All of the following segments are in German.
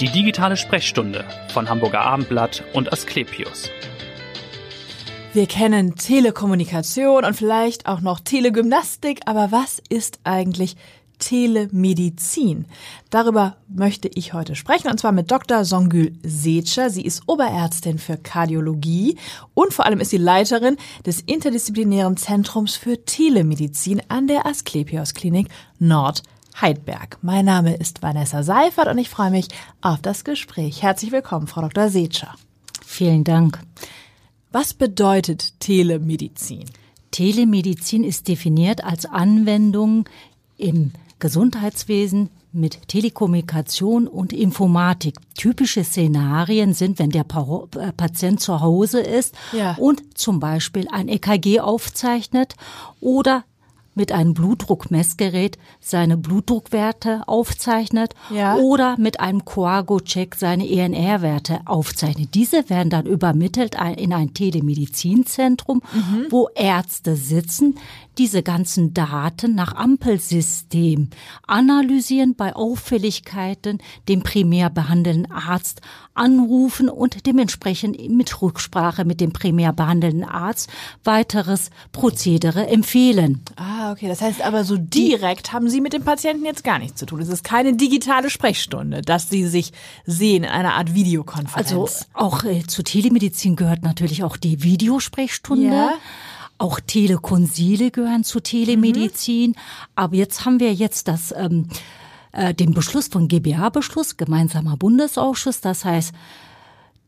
Die digitale Sprechstunde von Hamburger Abendblatt und Asklepios. Wir kennen Telekommunikation und vielleicht auch noch Telegymnastik, aber was ist eigentlich Telemedizin. Darüber möchte ich heute sprechen und zwar mit Dr. Songül Seetscher. Sie ist Oberärztin für Kardiologie und vor allem ist sie Leiterin des interdisziplinären Zentrums für Telemedizin an der Asklepios Klinik Nord Heidberg. Mein Name ist Vanessa Seifert und ich freue mich auf das Gespräch. Herzlich willkommen, Frau Dr. Seetscher. Vielen Dank. Was bedeutet Telemedizin? Telemedizin ist definiert als Anwendung im Gesundheitswesen mit Telekommunikation und Informatik. Typische Szenarien sind, wenn der äh, Patient zu Hause ist ja. und zum Beispiel ein EKG aufzeichnet oder mit einem Blutdruckmessgerät seine Blutdruckwerte aufzeichnet ja. oder mit einem Coago-Check seine ENR-Werte aufzeichnet. Diese werden dann übermittelt in ein Telemedizinzentrum, mhm. wo Ärzte sitzen, diese ganzen Daten nach Ampelsystem analysieren, bei Auffälligkeiten den primär behandelnden Arzt anrufen und dementsprechend mit Rücksprache mit dem primär behandelnden Arzt weiteres Prozedere empfehlen. Ah, okay. Das heißt aber so direkt haben Sie mit dem Patienten jetzt gar nichts zu tun. Es ist keine digitale Sprechstunde, dass Sie sich sehen in einer Art Videokonferenz. Also auch äh, zur Telemedizin gehört natürlich auch die Videosprechstunde. Ja. Auch Telekonsile gehören zu Telemedizin. Mhm. Aber jetzt haben wir jetzt das, ähm, äh, den Beschluss von GBA-Beschluss, gemeinsamer Bundesausschuss. Das heißt,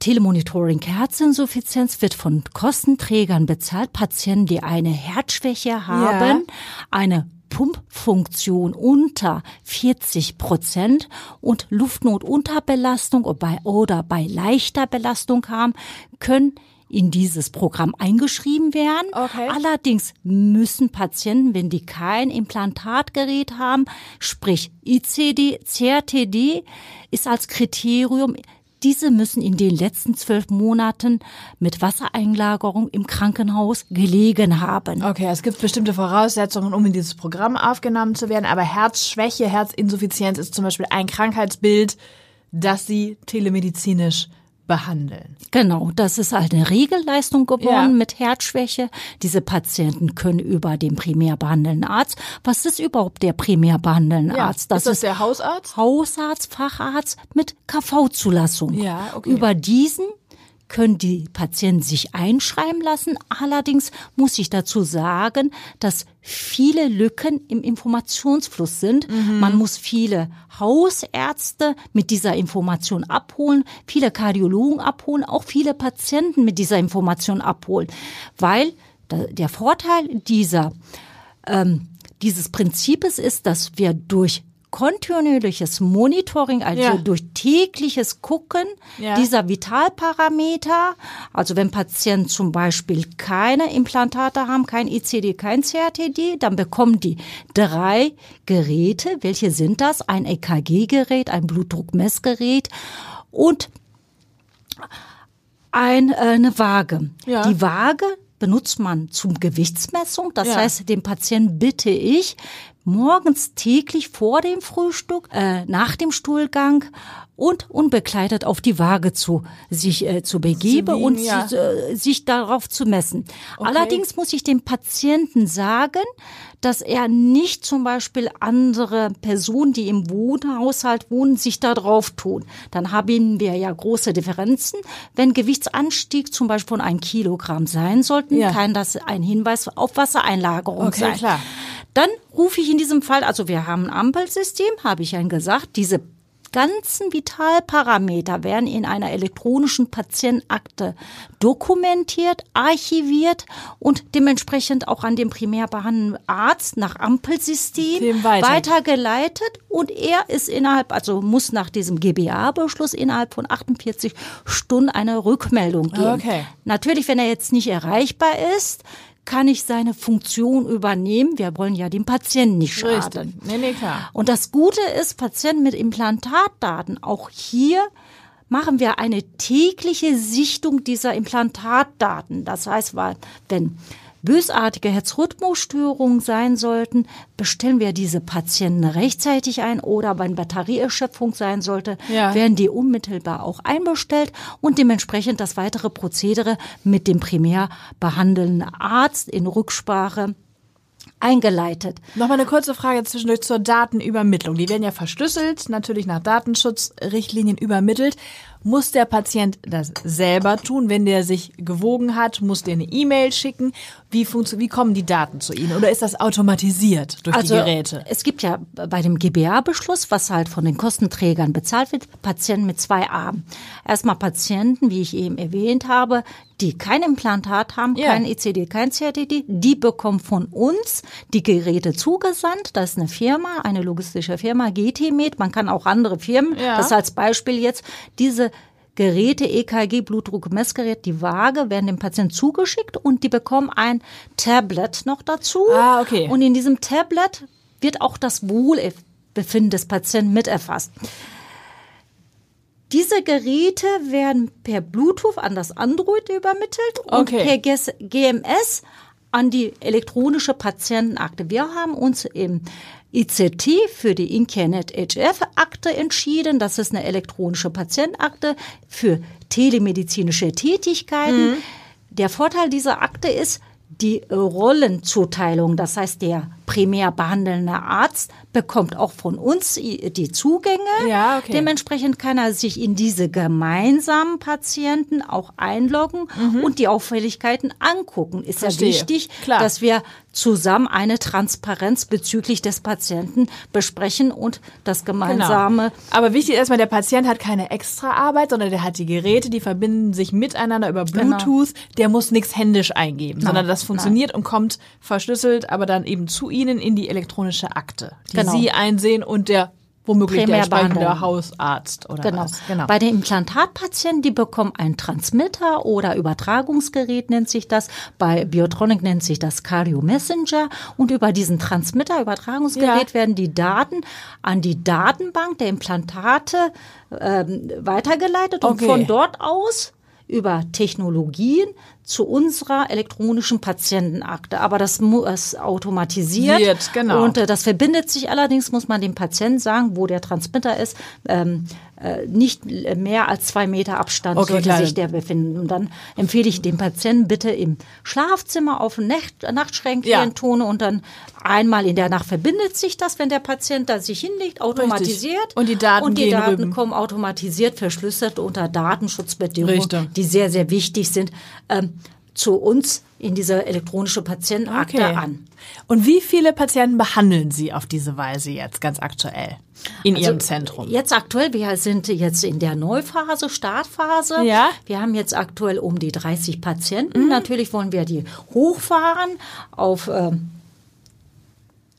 Telemonitoring Herzinsuffizienz wird von Kostenträgern bezahlt. Patienten, die eine Herzschwäche haben, ja. eine Pumpfunktion unter 40 Prozent und Luftnotunterbelastung oder bei leichter Belastung haben, können in dieses Programm eingeschrieben werden. Okay. Allerdings müssen Patienten, wenn die kein Implantatgerät haben, sprich ICD, CRTD, ist als Kriterium diese müssen in den letzten zwölf Monaten mit Wassereinlagerung im Krankenhaus gelegen haben. Okay, es gibt bestimmte Voraussetzungen, um in dieses Programm aufgenommen zu werden, aber Herzschwäche, Herzinsuffizienz ist zum Beispiel ein Krankheitsbild, das Sie telemedizinisch behandeln. Genau, das ist halt eine Regelleistung geworden ja. mit Herzschwäche. Diese Patienten können über den primär behandelnden Arzt. Was ist überhaupt der primär behandelnde ja. Arzt? Das ist das ist der Hausarzt? Hausarzt, Facharzt mit KV-Zulassung. Ja, okay. Über diesen können die Patienten sich einschreiben lassen. Allerdings muss ich dazu sagen, dass viele Lücken im Informationsfluss sind. Mhm. Man muss viele Hausärzte mit dieser Information abholen, viele Kardiologen abholen, auch viele Patienten mit dieser Information abholen, weil der Vorteil dieser ähm, dieses Prinzips ist, dass wir durch kontinuierliches Monitoring, also ja. durch tägliches Gucken ja. dieser Vitalparameter, also wenn Patienten zum Beispiel keine Implantate haben, kein ICD, kein CRTD, dann bekommen die drei Geräte. Welche sind das? Ein EKG-Gerät, ein Blutdruckmessgerät und ein, äh, eine Waage. Ja. Die Waage benutzt man zum Gewichtsmessung. Das ja. heißt, den Patienten bitte ich, morgens täglich vor dem Frühstück, äh, nach dem Stuhlgang und unbekleidet auf die Waage zu sich äh, zu begeben und ja. sich, äh, sich darauf zu messen. Okay. Allerdings muss ich dem Patienten sagen, dass er nicht zum Beispiel andere Personen, die im Wohnhaushalt wohnen, sich da drauf tun. Dann haben wir ja große Differenzen. Wenn Gewichtsanstieg zum Beispiel von ein Kilogramm sein sollten, ja. kann das ein Hinweis auf Wassereinlagerung okay, sein. Klar. Dann rufe ich in diesem Fall, also wir haben ein Ampelsystem, habe ich ja gesagt, diese ganzen Vitalparameter werden in einer elektronischen Patientenakte dokumentiert, archiviert und dementsprechend auch an den primär behandelnden Arzt nach Ampelsystem weiter. weitergeleitet und er ist innerhalb, also muss nach diesem GBA-Beschluss innerhalb von 48 Stunden eine Rückmeldung geben. Okay. Natürlich, wenn er jetzt nicht erreichbar ist, kann ich seine Funktion übernehmen. Wir wollen ja dem Patienten nicht schaden. Nee, nee, klar. Und das Gute ist, Patienten mit Implantatdaten, auch hier machen wir eine tägliche Sichtung dieser Implantatdaten. Das heißt, wenn bösartige Herzrhythmusstörungen sein sollten, bestellen wir diese Patienten rechtzeitig ein oder wenn Batterieerschöpfung sein sollte, ja. werden die unmittelbar auch einbestellt und dementsprechend das weitere Prozedere mit dem primär behandelnden Arzt in Rücksprache eingeleitet. Nochmal eine kurze Frage zwischendurch zur Datenübermittlung. Die werden ja verschlüsselt, natürlich nach Datenschutzrichtlinien übermittelt. Muss der Patient das selber tun, wenn der sich gewogen hat? Muss der eine E-Mail schicken? Wie, wie kommen die Daten zu Ihnen? Oder ist das automatisiert durch also, die Geräte? Es gibt ja bei dem GBA-Beschluss, was halt von den Kostenträgern bezahlt wird, Patienten mit zwei Armen. Erstmal Patienten, wie ich eben erwähnt habe, die kein Implantat haben, ja. kein ECD, kein CRTD, die bekommen von uns die Geräte zugesandt. Das ist eine Firma, eine logistische Firma, GTMed. Man kann auch andere Firmen, ja. das als Beispiel jetzt, diese Geräte, EKG, Blutdruck-Messgerät, die Waage werden dem Patienten zugeschickt und die bekommen ein Tablet noch dazu. Ah, okay. Und in diesem Tablet wird auch das Wohlbefinden des Patienten miterfasst. Diese Geräte werden per Bluetooth an das Android übermittelt und okay. per GMS an die elektronische Patientenakte. Wir haben uns im ICT für die Incanet HF-Akte entschieden. Das ist eine elektronische Patientenakte für telemedizinische Tätigkeiten. Mhm. Der Vorteil dieser Akte ist die Rollenzuteilung. Das heißt, der primär behandelnde Arzt bekommt auch von uns die Zugänge. Ja, okay. Dementsprechend kann er sich in diese gemeinsamen Patienten auch einloggen mhm. und die Auffälligkeiten angucken. Ist Verstehe. ja wichtig, Klar. dass wir zusammen eine Transparenz bezüglich des Patienten besprechen und das gemeinsame. Genau. Aber wichtig ist erstmal, der Patient hat keine extra Arbeit, sondern der hat die Geräte, die verbinden sich miteinander über genau. Bluetooth. Genau. Der muss nichts händisch eingeben, Nein. sondern das funktioniert Nein. und kommt verschlüsselt, aber dann eben zu ihm Ihnen in die elektronische Akte, die genau. Sie einsehen und der womöglich der entsprechende Hausarzt oder genau. was. Genau. Bei den Implantatpatienten, die bekommen einen Transmitter oder Übertragungsgerät nennt sich das. Bei Biotronic nennt sich das Cardio Messenger. Und über diesen Transmitter, Übertragungsgerät ja. werden die Daten an die Datenbank der Implantate ähm, weitergeleitet okay. und von dort aus über Technologien zu unserer elektronischen Patientenakte. Aber das muss automatisiert. Wird, genau. Und äh, das verbindet sich allerdings, muss man dem Patienten sagen, wo der Transmitter ist. Ähm, äh, nicht mehr als zwei Meter Abstand okay, sollte klar. sich der befinden. Und dann empfehle ich dem Patienten bitte im Schlafzimmer auf ein Nacht Nachtschränkchen ja. tun und dann einmal in der Nacht verbindet sich das, wenn der Patient da sich hinlegt, automatisiert. Richtig. Und die Daten, und die Daten kommen automatisiert verschlüsselt unter Datenschutzbedingungen, Richtig. die sehr, sehr wichtig sind. Ähm, zu uns in diese elektronische Patientenakte okay. an. Und wie viele Patienten behandeln Sie auf diese Weise jetzt ganz aktuell in also Ihrem Zentrum? Jetzt aktuell, wir sind jetzt in der Neuphase, Startphase. Ja. Wir haben jetzt aktuell um die 30 Patienten. Mhm. Natürlich wollen wir die hochfahren auf äh,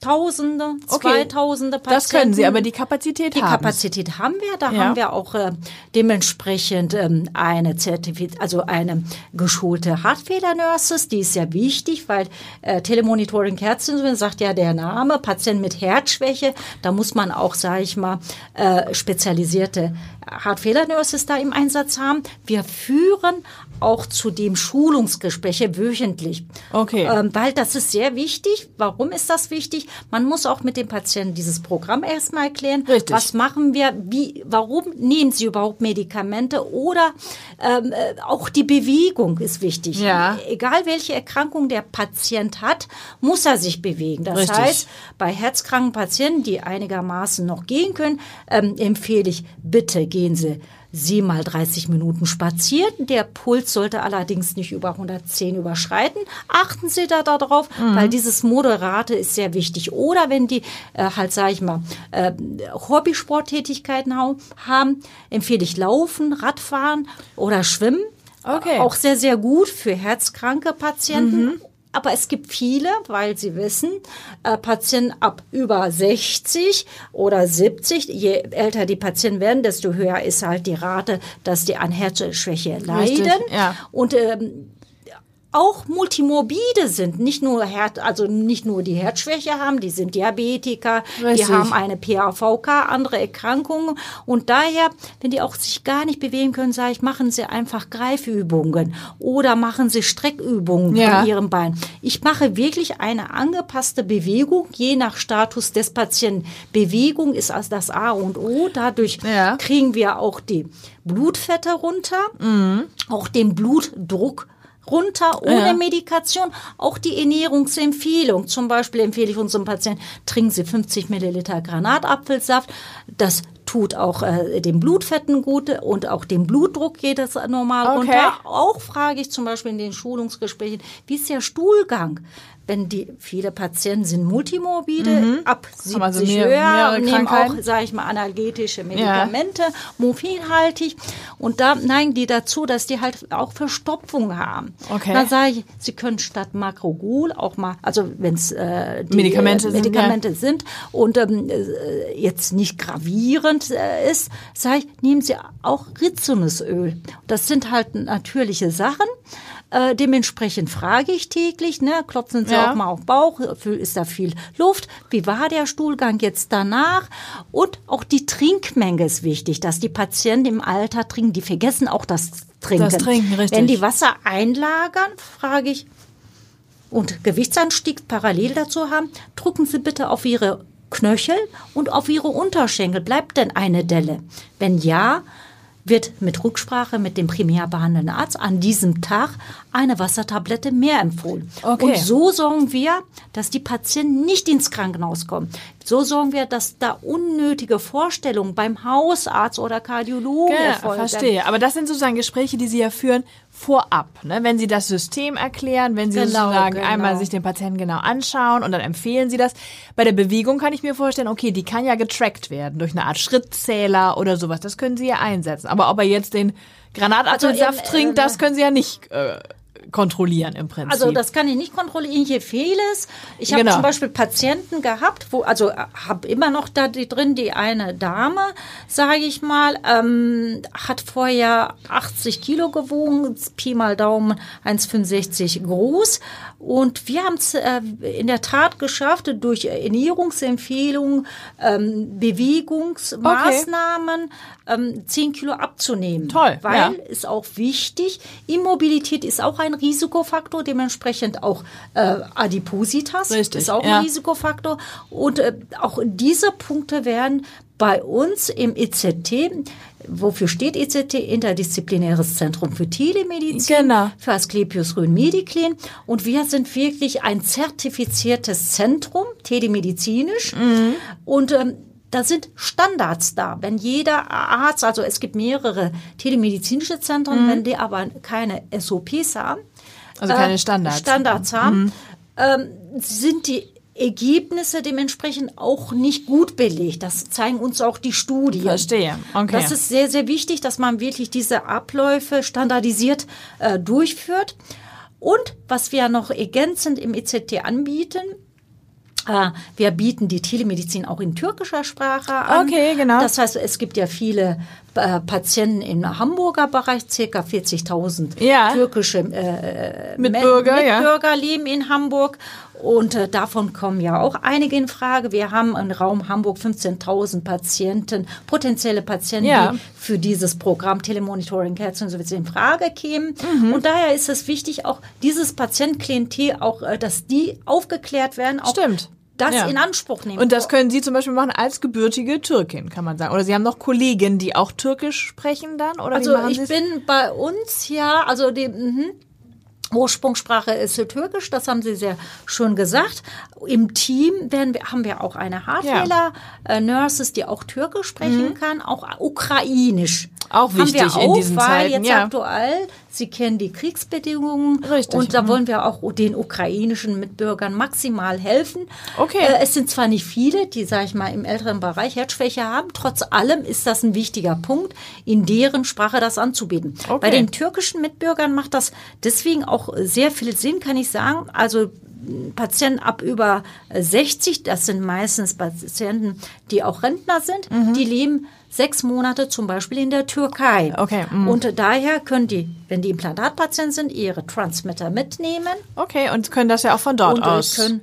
Tausende, okay. Zweitausende Patienten. Das können Sie, aber die Kapazität haben. Die Kapazität haben wir. Da ja. haben wir auch äh, dementsprechend ähm, eine Zertifiz also eine geschulte Herzfehler-Nurses. Die ist sehr wichtig, weil äh, Telemonitoring Herzinsulin sagt ja der Name, Patient mit Herzschwäche. Da muss man auch, sage ich mal, äh, spezialisierte Herzfehler-Nurses da im Einsatz haben. Wir führen auch zudem Schulungsgespräche wöchentlich. Okay. Ähm, weil das ist sehr wichtig. Warum ist das wichtig? Man muss auch mit dem Patienten dieses Programm erstmal erklären. Richtig. Was machen wir? Wie, warum nehmen Sie überhaupt Medikamente? Oder ähm, äh, auch die Bewegung ist wichtig. Ja. Egal welche Erkrankung der Patient hat, muss er sich bewegen. Das Richtig. heißt, bei herzkranken Patienten, die einigermaßen noch gehen können, ähm, empfehle ich, bitte gehen Sie sie mal 30 Minuten spazieren. Der Puls sollte allerdings nicht über 110 überschreiten. Achten Sie da darauf, mhm. weil dieses Moderate ist sehr wichtig. Oder wenn die äh, halt, sage ich mal, äh, Hobbysporttätigkeiten haben, empfehle ich Laufen, Radfahren oder Schwimmen. Okay. Auch sehr, sehr gut für herzkranke Patienten. Mhm. Aber es gibt viele, weil sie wissen, äh, Patienten ab über 60 oder 70, je älter die Patienten werden, desto höher ist halt die Rate, dass die an Herzschwäche leiden. Richtig, ja. Und ähm, auch multimorbide sind, nicht nur Herd, also nicht nur die Herzschwäche haben, die sind Diabetiker, Richtig. die haben eine PAVK, andere Erkrankungen und daher, wenn die auch sich gar nicht bewegen können, sage ich, machen Sie einfach Greifübungen oder machen Sie Streckübungen Ja. von Ihrem Bein. Ich mache wirklich eine angepasste Bewegung, je nach Status des Patienten. Bewegung ist also das A und O. Dadurch Ja. kriegen wir auch die Blutfette runter, auch den Blutdruck runter ohne Ja. Medikation. Auch die Ernährungsempfehlung. Zum Beispiel empfehle ich unserem Patienten, trinken Sie 50 Milliliter Granatapfelsaft. Das tut auch äh, den Blutfetten gut und auch den Blutdruck geht es normal Okay. runter. Auch frage ich zum Beispiel in den Schulungsgesprächen, wie ist der Stuhlgang? Wenn die, viele Patienten sind multimorbide, ab 70 Haben also mehr- höher, nehmen auch, sage ich mal, analgetische Medikamente, morphinhaltig. Und da neigen die dazu, dass die halt auch Verstopfung haben. Okay. Da sage ich, sie können statt Makrogul auch mal, also wenn es äh, Medikamente äh, sind, Medikamente sind und ähm, äh, jetzt nicht gravierend äh, ist, sage ich, nehmen Sie auch Rizinusöl. Das sind halt natürliche Sachen. Äh, dementsprechend frage ich täglich, ne, klopfen Sie Ja. auch mal auf Bauch, ist da viel Luft, wie war der Stuhlgang jetzt danach? Und auch die Trinkmenge ist wichtig, dass die Patienten im Alter trinken, die vergessen auch das Trinken. Das Trinken, richtig. Wenn die Wasser einlagern, frage ich, und Gewichtsanstieg parallel dazu haben, drücken Sie bitte auf Ihre Knöchel und auf Ihre Unterschenkel. Bleibt denn eine Delle? Wenn ja, wird mit Rücksprache mit dem primär behandelnden Arzt an diesem Tag eine Wassertablette mehr empfohlen. Okay. Und so sorgen wir, dass die Patienten nicht ins Krankenhaus kommen. So sorgen wir, dass da unnötige Vorstellungen beim Hausarzt oder Kardiologen Ja, erfolgen. verstehe. Aber das sind sozusagen Gespräche, die Sie ja führen vorab. Ne? Wenn Sie das System erklären, wenn Sie Genau, sozusagen genau. einmal sich den Patienten genau anschauen und dann empfehlen Sie das. Bei der Bewegung kann ich mir vorstellen, okay, die kann ja getrackt werden durch eine Art Schrittzähler oder sowas. Das können Sie ja einsetzen. Aber ob er jetzt den Granatapfelsaft Also, trinkt, äh, das können Sie ja nicht äh, kontrollieren im Prinzip. Also das kann ich nicht kontrollieren, hier fehlt es. Ich habe Genau. zum Beispiel Patienten gehabt, wo, also habe immer noch da die drin, die eine Dame, sage ich mal, ähm, hat vorher 80 Kilo gewogen, Pi mal Daumen 1,65 groß. Und wir haben es äh, in der Tat geschafft, durch Ernährungsempfehlungen, ähm, Bewegungsmaßnahmen, ähm, 10 Kilo abzunehmen. Toll, Weil ja. ist auch wichtig. Immobilität ist auch ein Risikofaktor, dementsprechend auch äh, Adipositas Richtig, ist auch ja. ein Risikofaktor. Und äh, auch diese Punkte werden bei uns im EZT, wofür steht EZT? Interdisziplinäres Zentrum für Telemedizin, Genau. für Asklepios Rhön-Mediclin. Und wir sind wirklich ein zertifiziertes Zentrum, telemedizinisch. Mhm. Und ähm, da sind Standards da. Wenn jeder Arzt, also es gibt mehrere telemedizinische Zentren, wenn die aber keine SOPs haben, Mhm. Also keine Standards. Mhm. Standards haben, ähm, sind die Ergebnisse dementsprechend auch nicht gut belegt. Das zeigen uns auch die Studien. Verstehe. Okay. Das ist sehr, sehr wichtig, dass man wirklich diese Abläufe standardisiert äh, durchführt. Und was wir noch ergänzend im EZT anbieten, äh, wir bieten die Telemedizin auch in türkischer Sprache an. Okay, genau. Das heißt, es gibt ja viele Patienten im Hamburger Bereich, circa 40.000 Ja. türkische äh, Mitbürger, Men- ja. Mitbürger leben in Hamburg. Und äh, davon kommen ja auch einige in Frage. Wir haben im Raum Hamburg 15.000 Patienten, potenzielle Patienten, Ja. die für dieses Programm Telemonitoring Herz und so in Frage kämen. Mhm. Und daher ist es wichtig, auch dieses Patientenklientel, auch, äh, dass die aufgeklärt werden, Stimmt. Das Ja. in Anspruch nehmen. Und das können Sie zum Beispiel machen als gebürtige Türkin, kann man sagen. Oder Sie haben noch Kollegen, die auch Türkisch sprechen dann? Oder Also ich Sie es? bin bei uns ja, also die mhm. Ursprungssprache ist Türkisch, das haben Sie sehr schön gesagt. Im Team werden wir, haben wir auch eine Hardware, äh, Nurses, die auch Türkisch sprechen kann, auch Ukrainisch. Auch haben wichtig wir in auch, diesen weil Zeiten, jetzt ja. aktuell, Sie kennen die Kriegsbedingungen Richtig, und da mhm. wollen wir auch den ukrainischen Mitbürgern maximal helfen. Okay. Äh, es sind zwar nicht viele, die, sage ich mal, im älteren Bereich Herzschwäche haben, trotz allem ist das ein wichtiger Punkt, in deren Sprache das anzubieten. Okay. Bei den türkischen Mitbürgern macht das deswegen auch sehr viel Sinn, kann ich sagen. Also Patienten ab über 60, das sind meistens Patienten, die auch Rentner sind, Mhm. die leben sechs Monate zum Beispiel in der Türkei. Okay. Mm. Und daher können die, wenn die Implantatpatienten sind, ihre Transmitter mitnehmen. Okay, und können das ja auch von dort und aus. können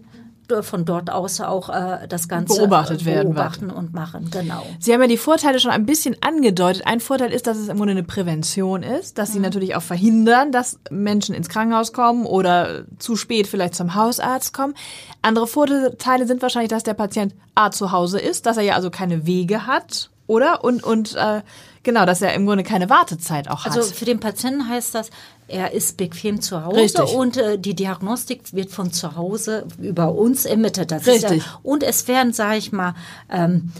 von dort aus auch äh, das Ganze beobachtet werden beobachten und machen. Genau. Sie haben ja die Vorteile schon ein bisschen angedeutet. Ein Vorteil ist, dass es im Grunde eine Prävention ist, dass sie natürlich auch verhindern, dass Menschen ins Krankenhaus kommen oder zu spät vielleicht zum Hausarzt kommen. Andere Vorteile sind wahrscheinlich, dass der Patient A zu Hause ist, dass er ja also keine Wege hat, oder? Und, und äh, genau, dass er im Grunde keine Wartezeit auch hat. Also für den Patienten heißt das, er ist bequem zu Hause Richtig. und äh, die Diagnostik wird von zu Hause über uns ermittelt. Das Richtig. Ist ja, und es werden, sage ich mal, ähm,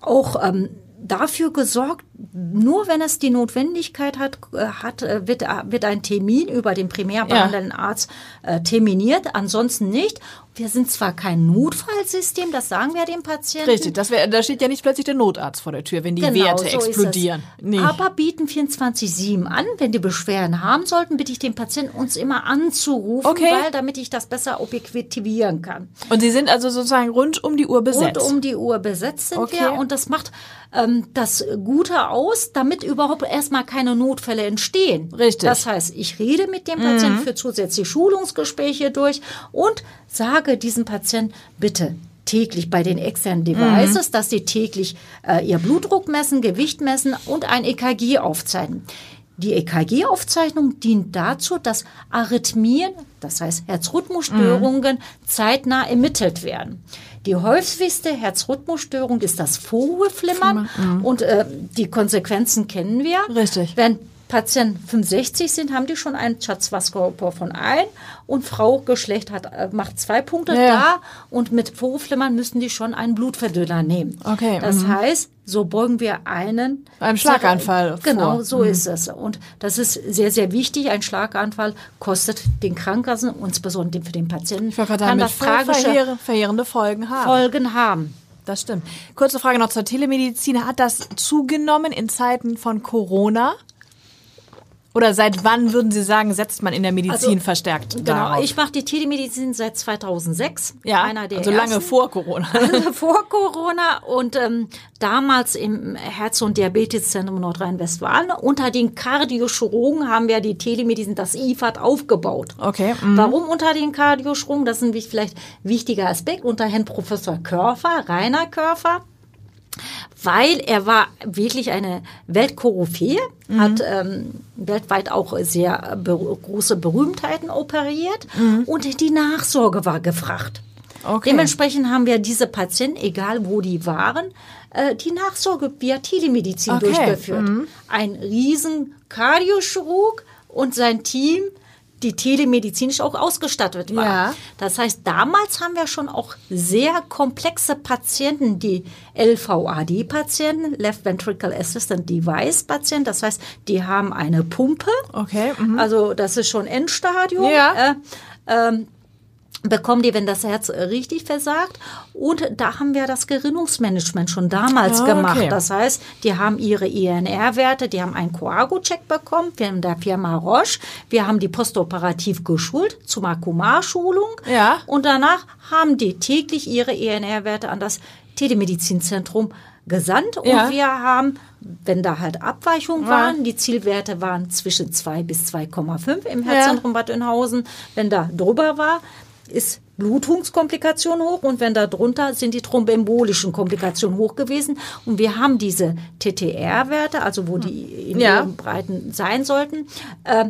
auch ähm, dafür gesorgt, nur wenn es die Notwendigkeit hat, äh, hat äh, wird, äh, wird ein Termin über den primär behandelnden Arzt äh, terminiert, ansonsten nicht. Wir sind zwar kein Notfallsystem, das sagen wir dem Patienten. Richtig, das wär, da steht ja nicht plötzlich der Notarzt vor der Tür, wenn die Genau, Werte so explodieren. Nee. Aber bieten 24-7 an, wenn die Beschwerden haben sollten, bitte ich den Patienten, uns immer anzurufen, Okay. weil, damit ich das besser objektivieren kann. Und sie sind also sozusagen rund um die Uhr besetzt. Rund um die Uhr besetzt sind Okay. wir und das macht ähm, das Gute aus, damit überhaupt erstmal keine Notfälle entstehen. Richtig. Das heißt, ich rede mit dem Patienten für zusätzliche Schulungsgespräche durch und sage diesem Patienten, bitte täglich bei den externen Devices, dass sie täglich äh, ihr Blutdruck messen, Gewicht messen und ein EKG aufzeichnen. Die EKG-Aufzeichnung dient dazu, dass Arrhythmien, das heißt Herzrhythmusstörungen, zeitnah ermittelt werden. Die häufigste Herzrhythmusstörung ist das Vorhofflimmern und äh, die Konsequenzen kennen wir. Richtig. Wenn Patienten 65 sind, haben die schon einen Schatzwasserkörper von ein und Frau Geschlecht hat, äh, macht zwei Punkte Ja. da und mit Vorhofflimmern müssen die schon einen Blutverdünner nehmen. Okay, Das mhm. heißt, so beugen wir einen Einem Schlaganfall Genau, vor. so Mhm. ist es. Und das ist sehr, sehr wichtig. Ein Schlaganfall kostet den Krankenkassen, insbesondere für den Patienten, Ich kann sagen, das tragische verheer- verheerende Folgen haben. Folgen haben. Das stimmt. Kurze Frage noch zur Telemedizin. Hat das zugenommen in Zeiten von Corona? Oder seit wann würden Sie sagen, setzt man in der Medizin Also, verstärkt Genau, darauf? ich mache die Telemedizin seit 2006. ja, einer der also lange ersten. vor Corona. vor Corona und ähm, damals im Herz- und Diabeteszentrum Nordrhein-Westfalen unter den Kardiochirurgen haben wir die Telemedizin, das IFAD, aufgebaut. Okay, mhm. Warum unter den Kardiochirurgen? Das ist ein vielleicht wichtiger Aspekt. Unter Herrn Professor Körfer, Rainer Körfer, weil er war wirklich eine Weltkoryphäe, Mhm. hat ähm, weltweit auch sehr be große Berühmtheiten operiert Mhm. und die Nachsorge war gefragt. Okay. Dementsprechend haben wir diese Patienten, egal wo die waren, äh, die Nachsorge via Telemedizin Okay, Mhm. durchgeführt. Ein riesen Kardiochirurg und sein Team, die telemedizinisch auch ausgestattet waren. Ja. Das heißt, damals haben wir schon auch sehr komplexe Patienten, die LVAD-Patienten, Left Ventricle Assistant Device Patienten. Das heißt, die haben eine Pumpe. Okay, mhm. Also das ist schon Endstadium. Ja. Äh, ähm, bekommen die, wenn das Herz äh, richtig versagt. Und da haben wir das Gerinnungsmanagement schon damals Ah, gemacht. okay. Das heißt, die haben ihre INR-Werte, die haben einen Coago-Check bekommen von der Firma Roche. Wir haben die postoperativ geschult zum Akumar-Schulung. Ja. Und danach haben die täglich ihre INR-Werte an das Telemedizinzentrum gesandt. Und Ja. wir haben, wenn da halt Abweichungen Ja. waren, die Zielwerte waren zwischen 2 bis 2,5 im Herzzentrum Bad Oeynhausen. Wenn da drüber war, ist Blutungskomplikation hoch und wenn da drunter sind die thromboembolischen Komplikationen hoch gewesen. Und wir haben diese TTR-Werte, also wo die in Ja. ihren Breiten sein sollten, äh,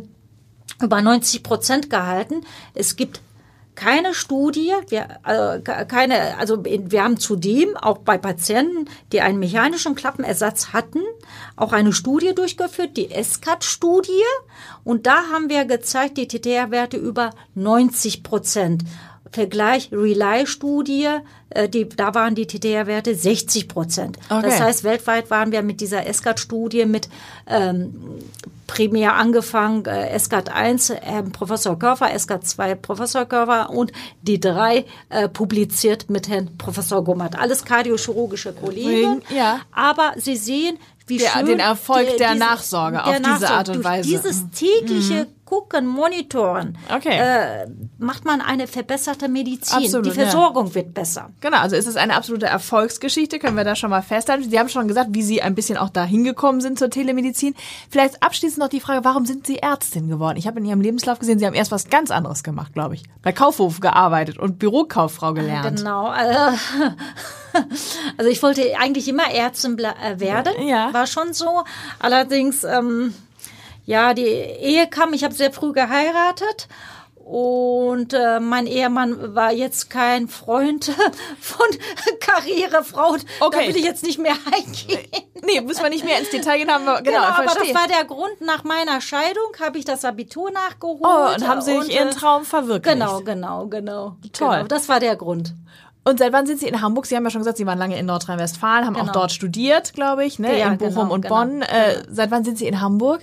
über 90 Prozent gehalten. Es gibt keine Studie, wir, äh, keine, also wir haben zudem auch bei Patienten, die einen mechanischen Klappenersatz hatten, auch eine Studie durchgeführt, die SCAT-Studie. Und da haben wir gezeigt, die TTR-Werte über 90 Prozent. Vergleich Relay-Studie, äh, die, da waren die TTR-Werte 60 Prozent. Okay. Das heißt, weltweit waren wir mit dieser SCAT-Studie mit ähm, primär angefangen, äh, SCAT 1, äh, Professor Körfer, SCAT 2, Professor Körfer und die drei äh, publiziert mit Herrn Professor Gummert. Alles kardiochirurgische Kollegen. Ja. Aber Sie sehen, wie Der- schön den Erfolg der Nachsorge auf diese Art und Weise. Mhm. Dieses tägliche gucken, monitoren, okay. äh, macht man eine verbesserte Medizin. Absolut, die Versorgung ja. wird besser. Genau, also ist es eine absolute Erfolgsgeschichte, können wir da schon mal festhalten. Sie haben schon gesagt, wie Sie ein bisschen auch da hingekommen sind zur Telemedizin. Vielleicht abschließend noch die Frage, warum sind Sie Ärztin geworden? Ich habe in Ihrem Lebenslauf gesehen, Sie haben erst was ganz anderes gemacht, glaube ich. Bei Kaufhof gearbeitet und Bürokauffrau gelernt. Genau. Also, also ich wollte eigentlich immer Ärztin äh, werden, ja. war schon so. Allerdings, ähm, ja, die Ehe kam, ich habe sehr früh geheiratet und äh, mein Ehemann war jetzt kein Freund von Karrierefrau. Okay. Da will ich jetzt nicht mehr eingehen. Nee, muss man nicht mehr ins Detail gehen. Haben wir, genau, genau aber das war der Grund. Nach meiner Scheidung habe ich das Abitur nachgeholt. Oh, und haben Sie sich Ihren äh, Traum verwirklicht. Genau, genau, genau. Toll. Genau, das war der Grund. Und seit wann sind Sie in Hamburg? Sie haben ja schon gesagt, Sie waren lange in Nordrhein-Westfalen, haben genau. auch dort studiert, glaube ich, ne? Ja, in Bochum genau, und genau, Bonn. Äh, genau. seit wann sind Sie in Hamburg?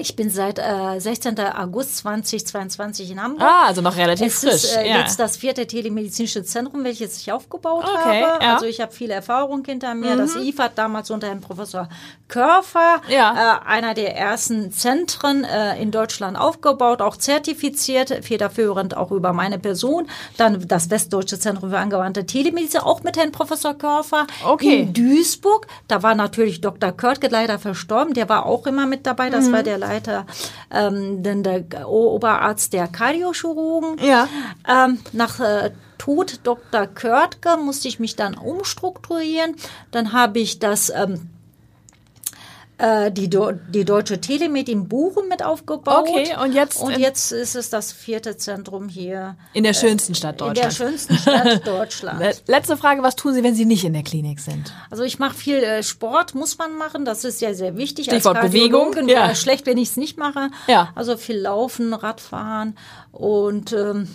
Ich bin seit äh, 16. August 2022 in Hamburg. Ah, also noch relativ es frisch. Ist, äh, ja. jetzt das vierte telemedizinische Zentrum, welches ich aufgebaut okay, habe. Ja. Also ich habe viel Erfahrung hinter mir. Mhm. Das IFA hat damals unter Herrn Professor Körfer, ja. äh, einer der ersten Zentren äh, in Deutschland aufgebaut, auch zertifiziert, federführend auch über meine Person. Dann das Westdeutsche Zentrum für angewandte Telemedizin, auch mit Herrn Professor Körfer. Okay. In Duisburg, da war natürlich Dr. Körtke leider verstorben, der war auch immer mit dabei. Das mhm. war der Leiter, ähm, denn der Oberarzt der Kardiochirurgen. Ja. Ähm, nach äh, Tod Dr. Körtke musste ich mich dann umstrukturieren. Dann habe ich das ähm, äh, die, die Deutsche Telemed in Buchen mit aufgebaut. Okay, und jetzt? Und jetzt ist es das vierte Zentrum hier. In der schönsten Stadt Deutschlands. In der schönsten Stadt Deutschlands. Letzte Frage, was tun Sie, wenn Sie nicht in der Klinik sind? Also ich mache viel äh, Sport, muss man machen. Das ist ja sehr wichtig. Stichwort Bewegung. Ja. Schlecht, wenn ich es nicht mache. Ja. Also viel Laufen, Radfahren und... Ähm,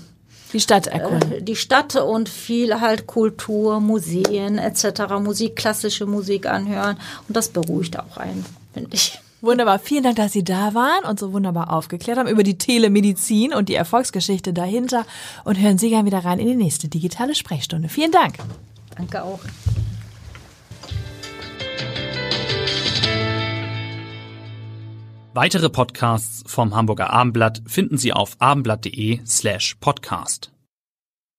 die Stadt erkunden. Äh, die Stadt und viel halt Kultur, Museen etc., Musik, klassische Musik anhören. Und das beruhigt auch einen, finde ich. Wunderbar. Vielen Dank, dass Sie da waren und so wunderbar aufgeklärt haben über die Telemedizin und die Erfolgsgeschichte dahinter. Und hören Sie gerne wieder rein in die nächste digitale Sprechstunde. Vielen Dank. Danke auch. Weitere Podcasts vom Hamburger Abendblatt finden Sie auf abendblatt.de slash podcast.